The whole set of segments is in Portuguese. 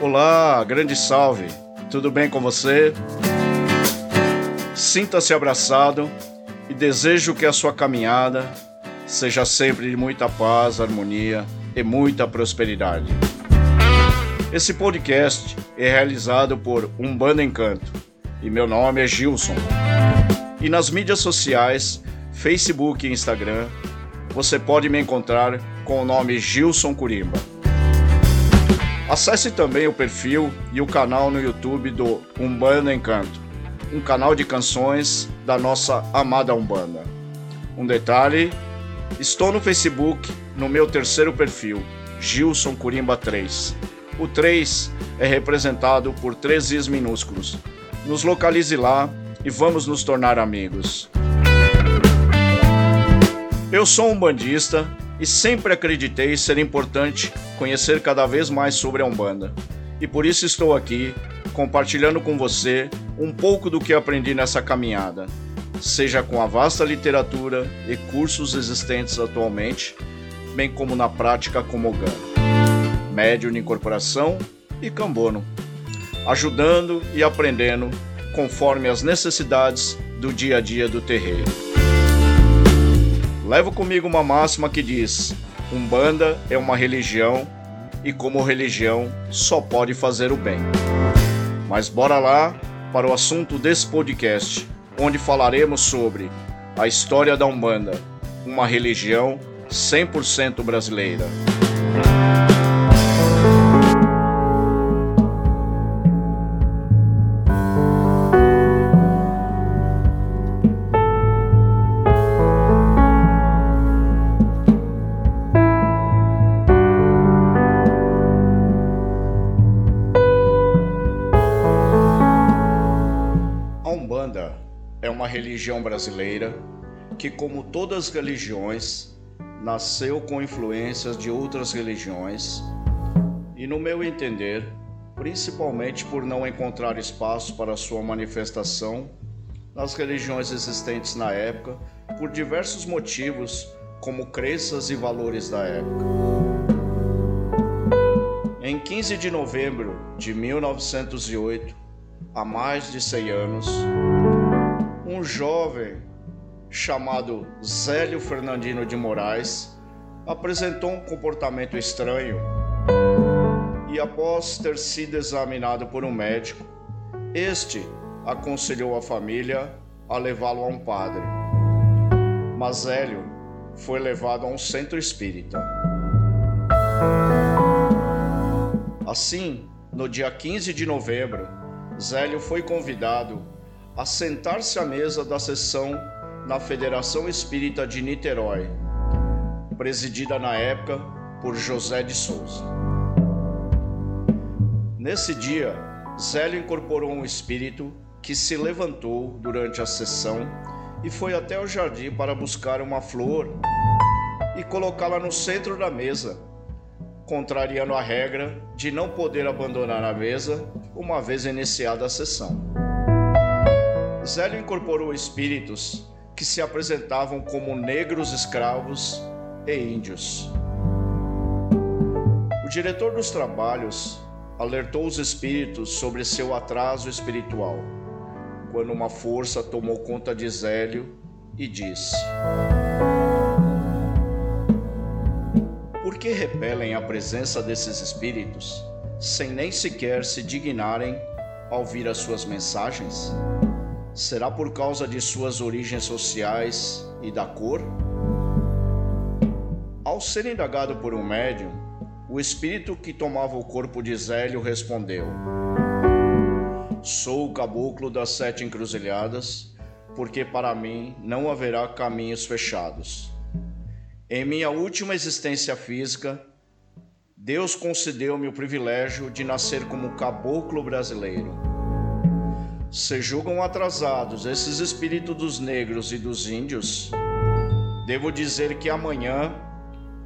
Olá, grande salve! Tudo bem com você? Sinta-se abraçado e desejo que a sua caminhada seja sempre de muita paz, harmonia e muita prosperidade. Esse podcast é realizado por Umbanda Encanto e meu nome é Gilson. E nas mídias sociais, Facebook e Instagram, você pode me encontrar com o nome Gilson Curimba. Acesse também o perfil e o canal no YouTube do Umbanda Encanto, um canal de canções da nossa amada Umbanda. Um detalhe Estou no Facebook, no meu terceiro perfil, Gilson Curimba 3. O 3 é representado por três is minúsculos. Nos localize lá e vamos nos tornar amigos. Eu sou um bandista e sempre acreditei ser importante conhecer cada vez mais sobre a Umbanda. E por isso estou aqui compartilhando com você um pouco do que aprendi nessa caminhada seja com a vasta literatura e cursos existentes atualmente, bem como na prática como Gano, médium de incorporação e cambono, ajudando e aprendendo conforme as necessidades do dia a dia do terreiro. Levo comigo uma máxima que diz: Umbanda é uma religião e, como religião, só pode fazer o bem. Mas bora lá para o assunto desse podcast onde falaremos sobre a história da Umbanda, uma religião 100% brasileira. Religião brasileira que, como todas as religiões, nasceu com influências de outras religiões e, no meu entender, principalmente por não encontrar espaço para sua manifestação nas religiões existentes na época, por diversos motivos, como crenças e valores da época. Em 15 de novembro de 1908, há mais de 100 anos, jovem chamado Zélio Fernandino de Moraes apresentou um comportamento estranho e, após ter sido examinado por um médico, este aconselhou a família a levá-lo a um padre. Mas Zélio foi levado a um centro espírita. Assim, no dia 15 de novembro, Zélio foi convidado a sentar-se à mesa da sessão na Federação Espírita de Niterói, presidida na época por José de Souza. Nesse dia, Zélio incorporou um espírito que se levantou durante a sessão e foi até o jardim para buscar uma flor e colocá-la no centro da mesa, contrariando a regra de não poder abandonar a mesa uma vez iniciada a sessão. Zélio incorporou espíritos que se apresentavam como negros escravos e índios. O diretor dos trabalhos alertou os espíritos sobre seu atraso espiritual, quando uma força tomou conta de Zélio e disse: Por que repelem a presença desses espíritos sem nem sequer se dignarem a ouvir as suas mensagens? Será por causa de suas origens sociais e da cor? Ao ser indagado por um médium, o espírito que tomava o corpo de Zélio respondeu: Sou o caboclo das sete encruzilhadas, porque para mim não haverá caminhos fechados. Em minha última existência física, Deus concedeu-me o privilégio de nascer como caboclo brasileiro se julgam atrasados esses espíritos dos negros e dos índios, devo dizer que amanhã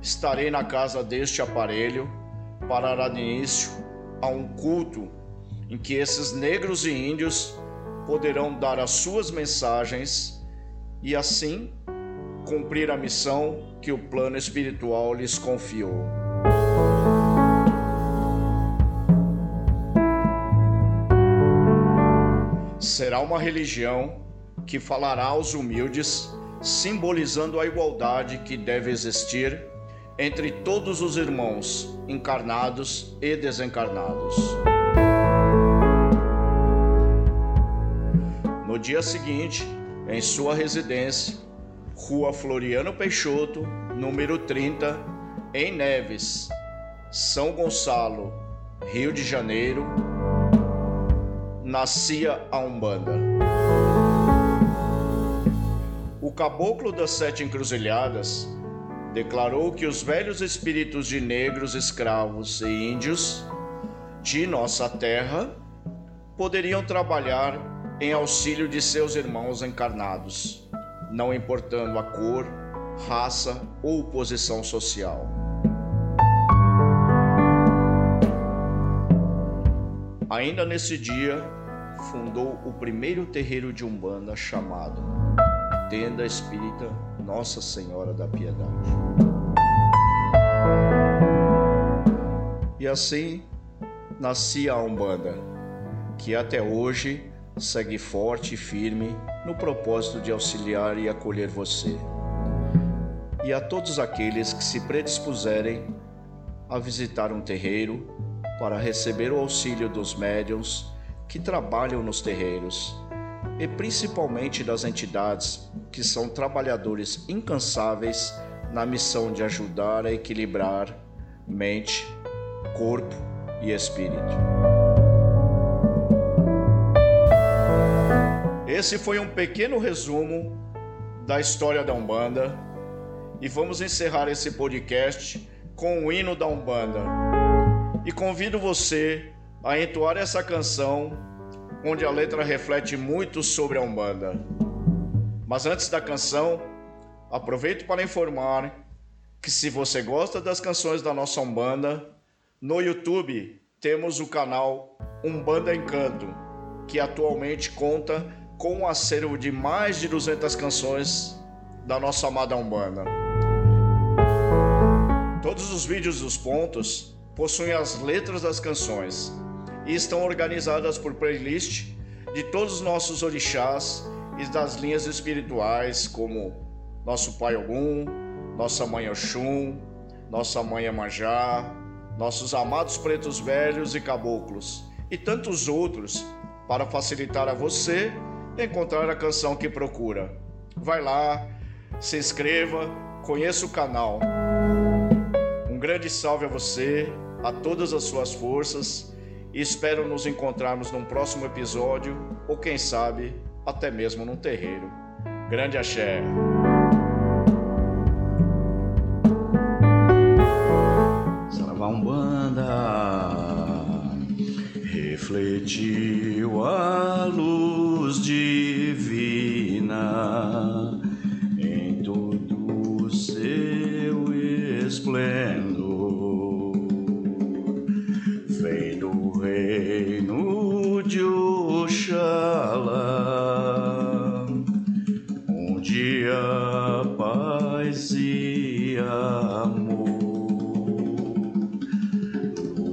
estarei na casa deste aparelho para dar início a um culto em que esses negros e índios poderão dar as suas mensagens e assim cumprir a missão que o plano espiritual lhes confiou. Será uma religião que falará aos humildes, simbolizando a igualdade que deve existir entre todos os irmãos, encarnados e desencarnados. No dia seguinte, em sua residência, Rua Floriano Peixoto, número 30, em Neves, São Gonçalo, Rio de Janeiro, nascia a Umbanda. O caboclo das sete encruzilhadas declarou que os velhos espíritos de negros escravos e índios de nossa terra poderiam trabalhar em auxílio de seus irmãos encarnados, não importando a cor, raça ou posição social. Ainda nesse dia, fundou o primeiro terreiro de Umbanda chamado Tenda Espírita Nossa Senhora da Piedade. E assim nascia a Umbanda, que até hoje segue forte e firme no propósito de auxiliar e acolher você. E a todos aqueles que se predispuserem a visitar um terreiro para receber o auxílio dos médiuns que trabalham nos terreiros e principalmente das entidades que são trabalhadores incansáveis na missão de ajudar a equilibrar mente, corpo e espírito. Esse foi um pequeno resumo da história da Umbanda e vamos encerrar esse podcast com o hino da Umbanda. E convido você a entoar essa canção, onde a letra reflete muito sobre a Umbanda. Mas antes da canção, aproveito para informar que se você gosta das canções da nossa Umbanda, no YouTube temos o canal Umbanda Encanto, que atualmente conta com um acervo de mais de 200 canções da nossa amada Umbanda. Todos os vídeos dos pontos possuem as letras das canções e estão organizadas por playlist de todos os nossos orixás e das linhas espirituais, como nosso Pai Ogum, nossa Mãe Oxum, nossa Mãe Amanjá, nossos amados pretos velhos e caboclos, e tantos outros, para facilitar a você encontrar a canção que procura. Vai lá, se inscreva, conheça o canal. Um grande salve a você, a todas as suas forças e espero nos encontrarmos num próximo episódio ou quem sabe até mesmo num terreiro. Grande axé! Umbanda refletiu a luz divina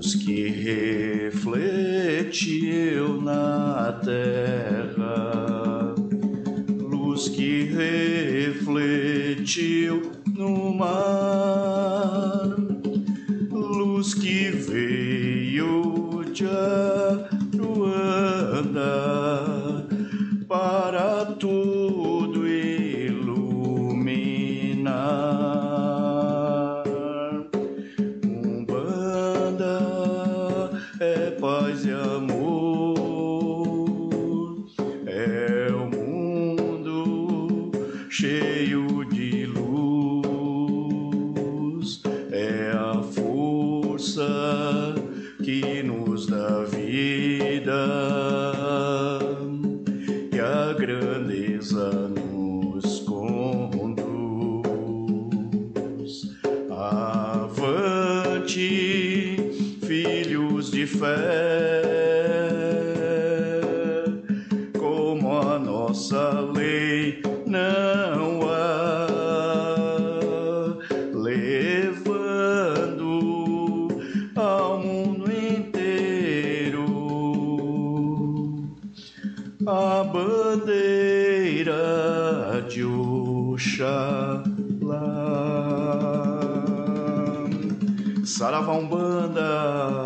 luz que refletiu na terra, luz que refletiu no mar, cheio de luz, é a força que nos dá vida. E a grandeza nos conduz. Avante, filhos de fé, como a nossa a bandeira de Oxalá. Saravá Umbanda.